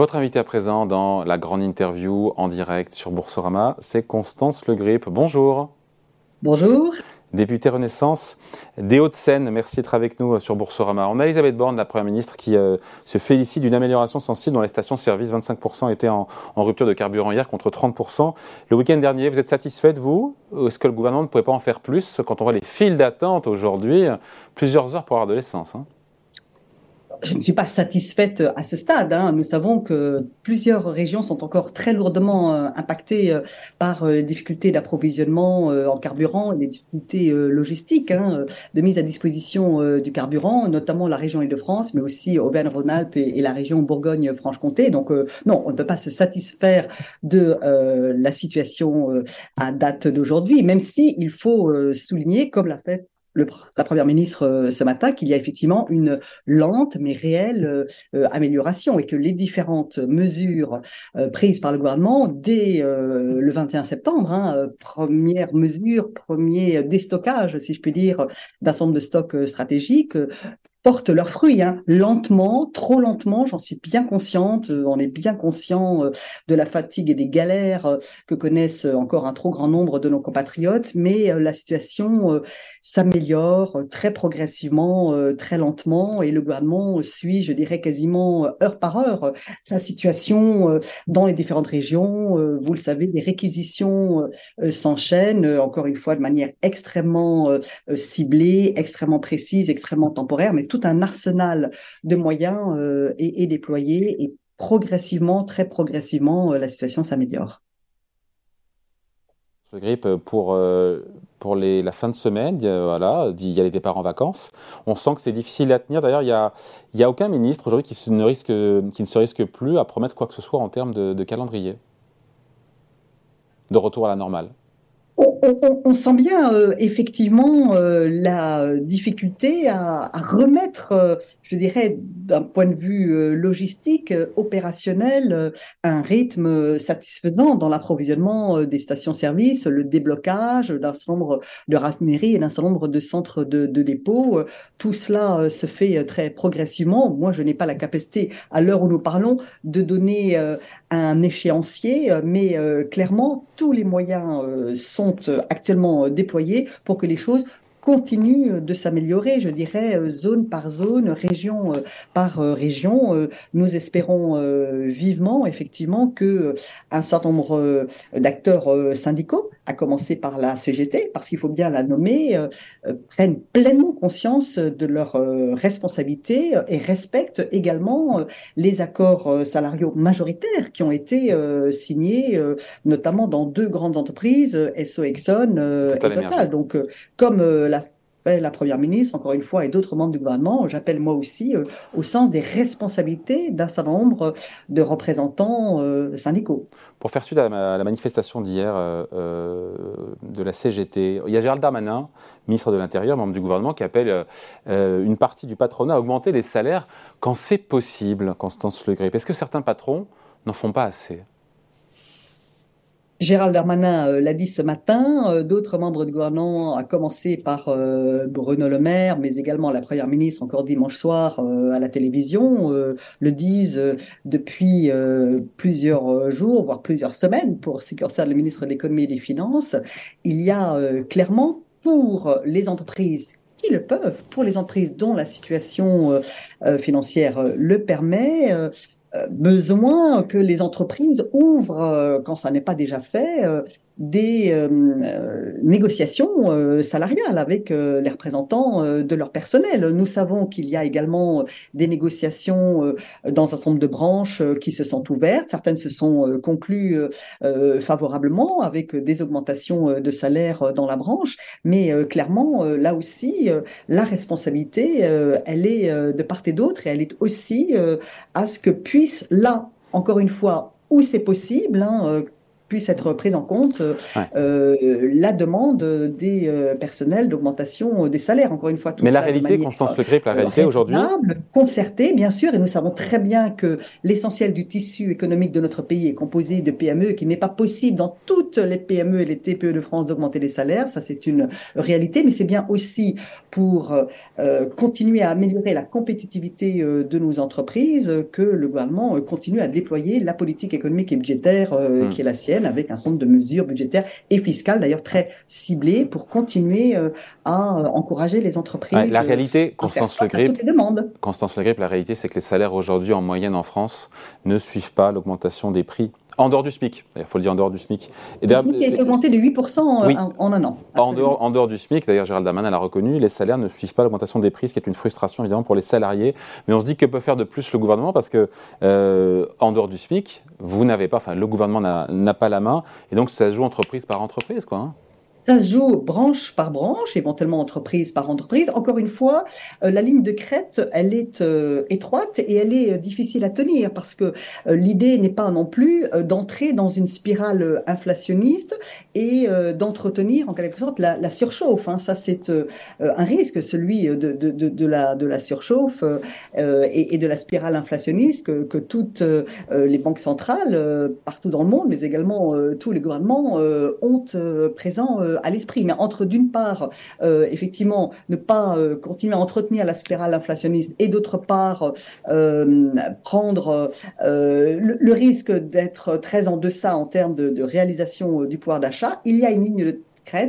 Votre invité à présent dans la grande interview en direct sur Boursorama, c'est Constance Le Grip. Bonjour. Bonjour. Député Renaissance des Hauts-de-Seine, merci d'être avec nous euh, sur Boursorama. On a Elisabeth Borne, la Première ministre, qui euh, se félicite d'une amélioration sensible dans les stations-service. 25% étaient en, en, rupture de carburant hier contre 30%. Le week-end dernier, vous êtes satisfaite, vous? Est-ce que le gouvernement ne pourrait pas en faire plus? Quand on voit les files d'attente aujourd'hui Plusieurs heures pour avoir de l'essence. Hein je ne suis pas satisfaite à ce stade. Hein. Nous savons que plusieurs régions sont encore très lourdement euh, impactées euh, par euh, les difficultés d'approvisionnement en carburant, les difficultés logistiques hein, de mise à disposition du carburant, notamment la région Île-de-France, mais aussi Auvergne-Rhône-Alpes et, la région Bourgogne-Franche-Comté. Donc non, on ne peut pas se satisfaire de la situation à date d'aujourd'hui, même si il faut souligner, comme l'a fait la première ministre euh, ce matin qu'il y a effectivement une lente mais réelle euh, euh, amélioration et que les différentes mesures prises par le gouvernement dès le 21 septembre, hein, première mesure, premier déstockage, si je puis dire, d'un nombre de stocks stratégiques, portent leurs fruits, hein, lentement, trop lentement, j'en suis bien consciente, on est bien conscient de la fatigue et des galères que connaissent encore un trop grand nombre de nos compatriotes, mais la situation s'améliore très progressivement, très lentement, et le gouvernement suit, je dirais, quasiment heure par heure la situation dans les différentes régions. Vous le savez, les réquisitions s'enchaînent, encore une fois, de manière extrêmement ciblée, extrêmement précise, extrêmement temporaire, mais tout un arsenal de moyens euh, est, déployé et progressivement, très progressivement, euh, la situation s'améliore. Ce grippe pour, euh, pour la fin de semaine, voilà, il y a les départs en vacances. On sent que c'est difficile à tenir. D'ailleurs, il n'y a, y a aucun ministre aujourd'hui qui, ne risque, qui ne se risque plus à promettre quoi que ce soit en termes de calendrier, de retour à la normale on, sent bien euh, effectivement euh, la difficulté à, remettre, euh, je dirais, d'un point de vue logistique, opérationnel, un rythme satisfaisant dans l'approvisionnement des stations-service, le déblocage d'un certain nombre de raffineries et d'un certain nombre de centres de, de dépôt. Tout cela se fait très progressivement. Moi, je n'ai pas la capacité, à l'heure où nous parlons, de donner un échéancier, mais clairement, tous les moyens sont actuellement euh, déployés pour que les choses continuent de s'améliorer, je dirais, euh, zone par zone, région euh, par région. Nous espérons vivement, effectivement, que un certain nombre d'acteurs syndicaux, à commencer par la CGT, parce qu'il faut bien la nommer, prennent pleinement conscience de leurs responsabilités et respectent également les accords salariaux majoritaires qui ont été signés, notamment dans deux grandes entreprises, SO Exxon et Total. Donc, comme l'a la Première ministre, encore une fois, et d'autres membres du gouvernement, j'appelle moi aussi euh, au sens des responsabilités d'un certain nombre de représentants euh, syndicaux. Pour faire suite à la, manifestation d'hier euh, de la CGT, il y a Gérald Darmanin, ministre de l'Intérieur, membre du gouvernement, qui appelle une partie du patronat à augmenter les salaires quand c'est possible, Constance Le Grip. Est-ce que certains patrons n'en font pas assez Gérald Darmanin euh, l'a dit ce matin, euh, d'autres membres du gouvernement, à commencer par euh, Bruno Le Maire, mais également la Première ministre encore dimanche soir à la télévision, le disent depuis plusieurs jours, voire plusieurs semaines, pour ce qui concerne le ministre de l'économie et des finances. Il y a clairement pour les entreprises qui le peuvent, pour les entreprises dont la situation financière le permet, besoin que les entreprises ouvrent, euh, quand ça n'est pas déjà fait, euh, des euh, euh, négociations euh, salariales avec les représentants de leur personnel. Nous savons qu'il y a également des négociations dans un certain nombre de branches qui se sont ouvertes. Certaines se sont conclues favorablement avec des augmentations de salaire dans la branche, mais clairement, là aussi, la responsabilité, elle est de part et d'autre et elle est aussi à ce que puisse, là, encore une fois, où c'est possible, hein, puisse être prise en compte la demande des personnels d'augmentation des salaires. Encore une fois, tout Mais la réalité, Constance Le Grip, la réalité aujourd'hui Concertée, bien sûr, et nous savons très bien que l'essentiel du tissu économique de notre pays est composé de PME, qu'il n'est pas possible dans toutes les PME et les TPE de France d'augmenter les salaires. Ça, c'est une réalité, mais c'est bien aussi pour continuer à améliorer la compétitivité de nos entreprises que le gouvernement continue à déployer la politique économique et budgétaire hmm. qui est la sienne, avec un certain nombre de mesures budgétaires et fiscales, d'ailleurs très ciblées, pour continuer à encourager les entreprises. la réalité, Constance Le Grip, Constance Le Grip, la réalité, c'est que les salaires aujourd'hui, en moyenne en France, ne suivent pas l'augmentation des prix en dehors du SMIC, il faut le dire en dehors du SMIC. Et le SMIC a été augmenté de 8% en, un an. En dehors, en dehors, du SMIC, d'ailleurs Gérald Darmanin l'a reconnu, les salaires ne suivent pas l'augmentation des prix, ce qui est une frustration évidemment pour les salariés. Mais on se dit que peut faire de plus le gouvernement parce que euh, en dehors du SMIC, vous n'avez pas, enfin le gouvernement n'a pas la main et donc ça se joue entreprise par entreprise quoi. Hein. Ça se joue branche par branche, éventuellement entreprise par entreprise. Encore une fois, euh, la ligne de crête, elle est euh, étroite et elle est euh, difficile à tenir parce que l'idée n'est pas non plus d'entrer dans une spirale inflationniste et d'entretenir en quelque sorte la, surchauffe. Hein. Ça, c'est un risque, celui de, la, surchauffe et, de la spirale inflationniste que, que toutes les banques centrales, partout dans le monde, mais également tous les gouvernements, ont présent à l'esprit. Mais entre d'une part, euh, effectivement, ne pas euh, continuer à entretenir la spirale inflationniste et d'autre part, prendre le, risque d'être très en deçà en termes de, de réalisation du pouvoir d'achat, il y a une ligne de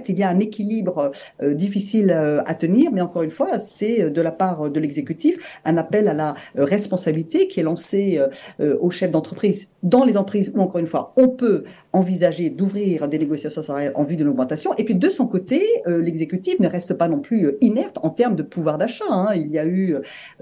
il y a un équilibre euh, difficile euh, à tenir, mais encore une fois, c'est euh, de la part de l'exécutif un appel à la responsabilité qui est lancé aux chefs d'entreprise dans les entreprises où, encore une fois, on peut envisager d'ouvrir des négociations salariales en vue de l'augmentation. Et puis, de son côté, l'exécutif ne reste pas non plus inerte en termes de pouvoir d'achat. Hein. Il y a eu,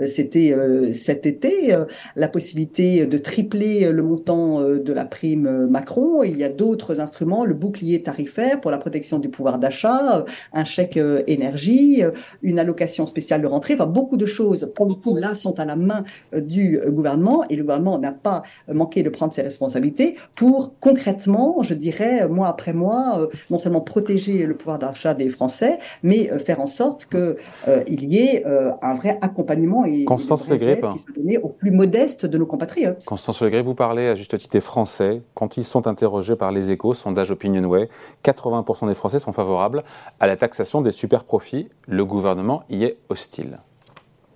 c'était cet été, la possibilité de tripler le montant de la prime Macron. Il y a d'autres instruments, le bouclier tarifaire pour la protection du pouvoir d'achat, un chèque euh, énergie, euh, une allocation spéciale de rentrée, enfin beaucoup de choses, pour le coup, là, sont à la main euh, du gouvernement et le gouvernement n'a pas manqué de prendre ses responsabilités pour concrètement, je dirais, mois après mois, non seulement protéger le pouvoir d'achat des Français, mais faire en sorte qu'il y ait un vrai accompagnement et Constance qui soit donné aux plus modestes de nos compatriotes. Constance Legré, vous parlez à juste titre des Français. Quand ils sont interrogés par les échos, sondage Opinionway, 80% des Français sont favorables à la taxation des super profits. Le gouvernement y est hostile.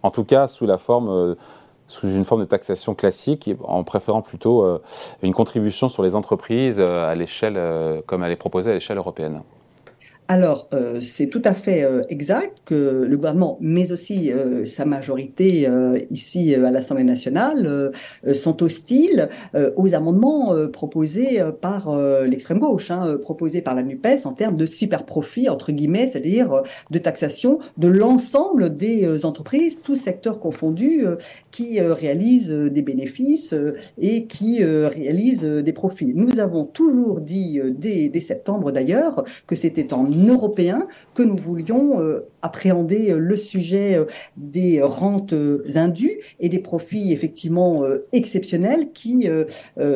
En tout cas, sous euh, une forme de taxation classique, en préférant plutôt euh, une contribution sur les entreprises euh, à l'échelle, comme elle est proposée à l'échelle européenne. Alors, euh, c'est tout à fait euh, exact que le gouvernement, mais aussi euh, sa majorité ici à l'Assemblée nationale, sont hostiles aux amendements proposés par l'extrême gauche, hein, proposés par la NUPES en termes de super profit, entre guillemets, c'est-à-dire de taxation de l'ensemble des entreprises, tous secteurs confondus, qui réalisent des bénéfices et qui réalisent des profits. Nous avons toujours dit, dès, dès septembre d'ailleurs, que c'était en européen que nous voulions euh, appréhender euh, le sujet euh, des rentes indues et des profits effectivement exceptionnels qui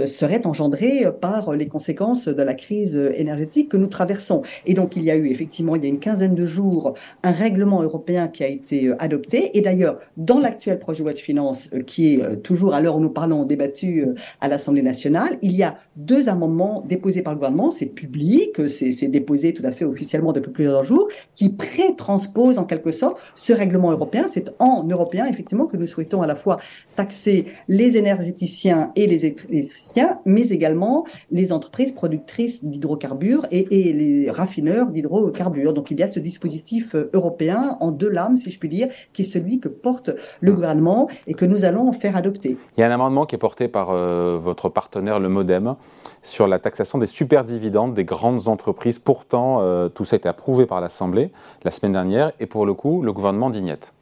seraient engendrés par les conséquences de la crise énergétique que nous traversons. Et donc il y a eu effectivement il y a une quinzaine de jours un règlement européen qui a été adopté et d'ailleurs dans l'actuel projet de loi de finances qui est toujours à l'heure où nous parlons débattu à l'Assemblée nationale, il y a deux amendements déposés par le gouvernement, c'est public, c'est déposé tout à fait officiellement depuis plusieurs jours, qui pré-transpose en quelque sorte ce règlement européen. C'est en européen, effectivement, que nous souhaitons à la fois taxer les énergéticiens et les électriciens, mais également les entreprises productrices d'hydrocarbures et, les raffineurs d'hydrocarbures. Donc il y a ce dispositif euh, européen en deux lames, si je puis dire, qui est celui que porte le gouvernement et que nous allons faire adopter. Il y a un amendement qui est porté par euh, votre partenaire, le MoDem, sur la taxation des superdividendes des grandes entreprises. Pourtant, euh, tout ça a été approuvé par l'Assemblée la semaine dernière et pour le coup, le gouvernement dignette.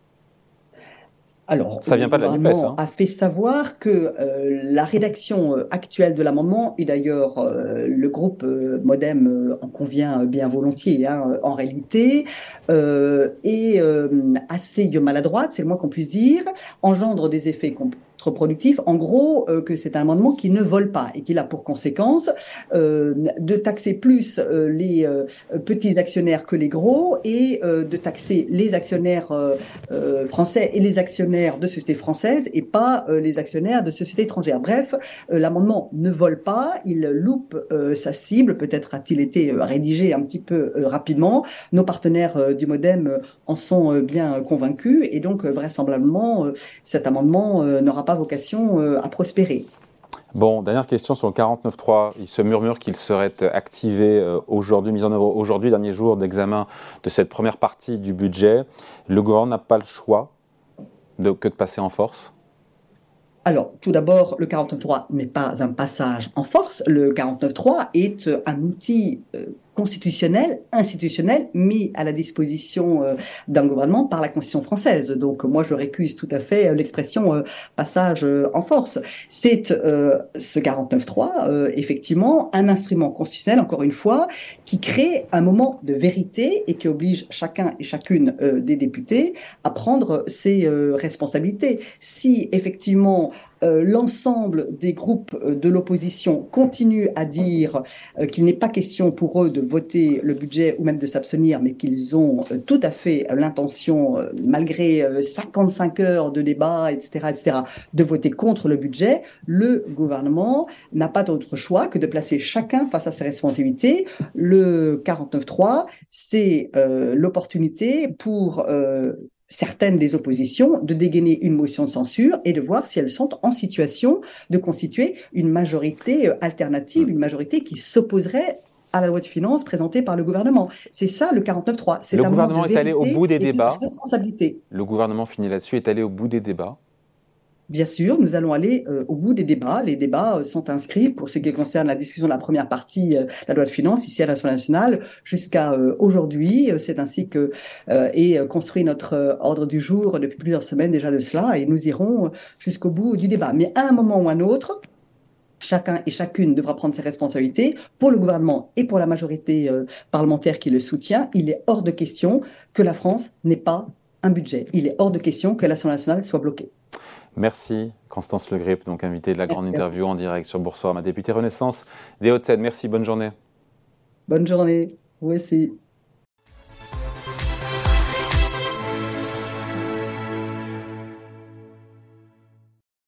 Alors, ça vient pas de la NUPES, hein. a fait savoir que euh, la rédaction euh, actuelle de l'amendement, et d'ailleurs euh, le groupe Modem en convient bien volontiers, hein, en réalité, est assez maladroite, c'est le moins qu'on puisse dire, engendre des effets productif. En gros, que c'est un amendement qui ne vole pas et qui a pour conséquence de taxer plus les petits actionnaires que les gros et de taxer les actionnaires français et les actionnaires de sociétés françaises et pas les actionnaires de sociétés étrangères. Bref, l'amendement ne vole pas, il loupe sa cible, peut-être a-t-il été rédigé un petit peu rapidement. Nos partenaires du Modem en sont bien convaincus et donc vraisemblablement cet amendement n'aura pas vocation à prospérer. Bon, dernière question sur le 49.3. Il se murmure qu'il serait activé aujourd'hui, mis en œuvre aujourd'hui, dernier jour d'examen de cette première partie du budget. Le gouvernement n'a pas le choix de, que de passer en force? Alors, tout d'abord, le 49.3 n'est pas un passage en force. Le 49.3 est un outil constitutionnel, institutionnel, mis à la disposition euh, d'un gouvernement par la Constitution française. Donc moi, je récuse tout à fait euh, l'expression euh, passage en force. C'est ce 49.3, effectivement, un instrument constitutionnel, encore une fois, qui crée un moment de vérité et qui oblige chacun et chacune des députés à prendre ses responsabilités. Si effectivement l'ensemble des groupes de l'opposition continuent à dire qu'il n'est pas question pour eux de voter le budget ou même de s'abstenir, mais qu'ils ont euh, tout à fait l'intention, euh, malgré 55 euh, heures de débat, etc., etc., de voter contre le budget, le gouvernement n'a pas d'autre choix que de placer chacun face à ses responsabilités. Le 49-3, c'est l'opportunité pour certaines des oppositions de dégainer une motion de censure et de voir si elles sont en situation de constituer une majorité alternative, une majorité qui s'opposerait à la loi de finances présentée par le gouvernement. C'est ça le 49.3. Le gouvernement est allé au bout des débats. Le gouvernement finit là-dessus, est allé au bout des débats. Bien sûr, nous allons aller euh, au bout des débats. Les débats euh, sont inscrits pour ce qui concerne la discussion de la première partie euh, la loi de finances ici à l'Assemblée nationale jusqu'à aujourd'hui. C'est ainsi que est construit notre ordre du jour depuis plusieurs semaines déjà de cela et nous irons jusqu'au bout du débat. Mais à un moment ou à un autre, chacun et chacune devra prendre ses responsabilités. Pour le gouvernement et pour la majorité parlementaire qui le soutient, il est hors de question que la France n'ait pas un budget. Il est hors de question que l'Assemblée nationale soit bloquée. Merci Constance Le Grip, donc invitée de la grande interview en direct sur Boursorama, députée Renaissance des Hauts-de-Seine. Merci, bonne journée. Bonne journée, vous aussi.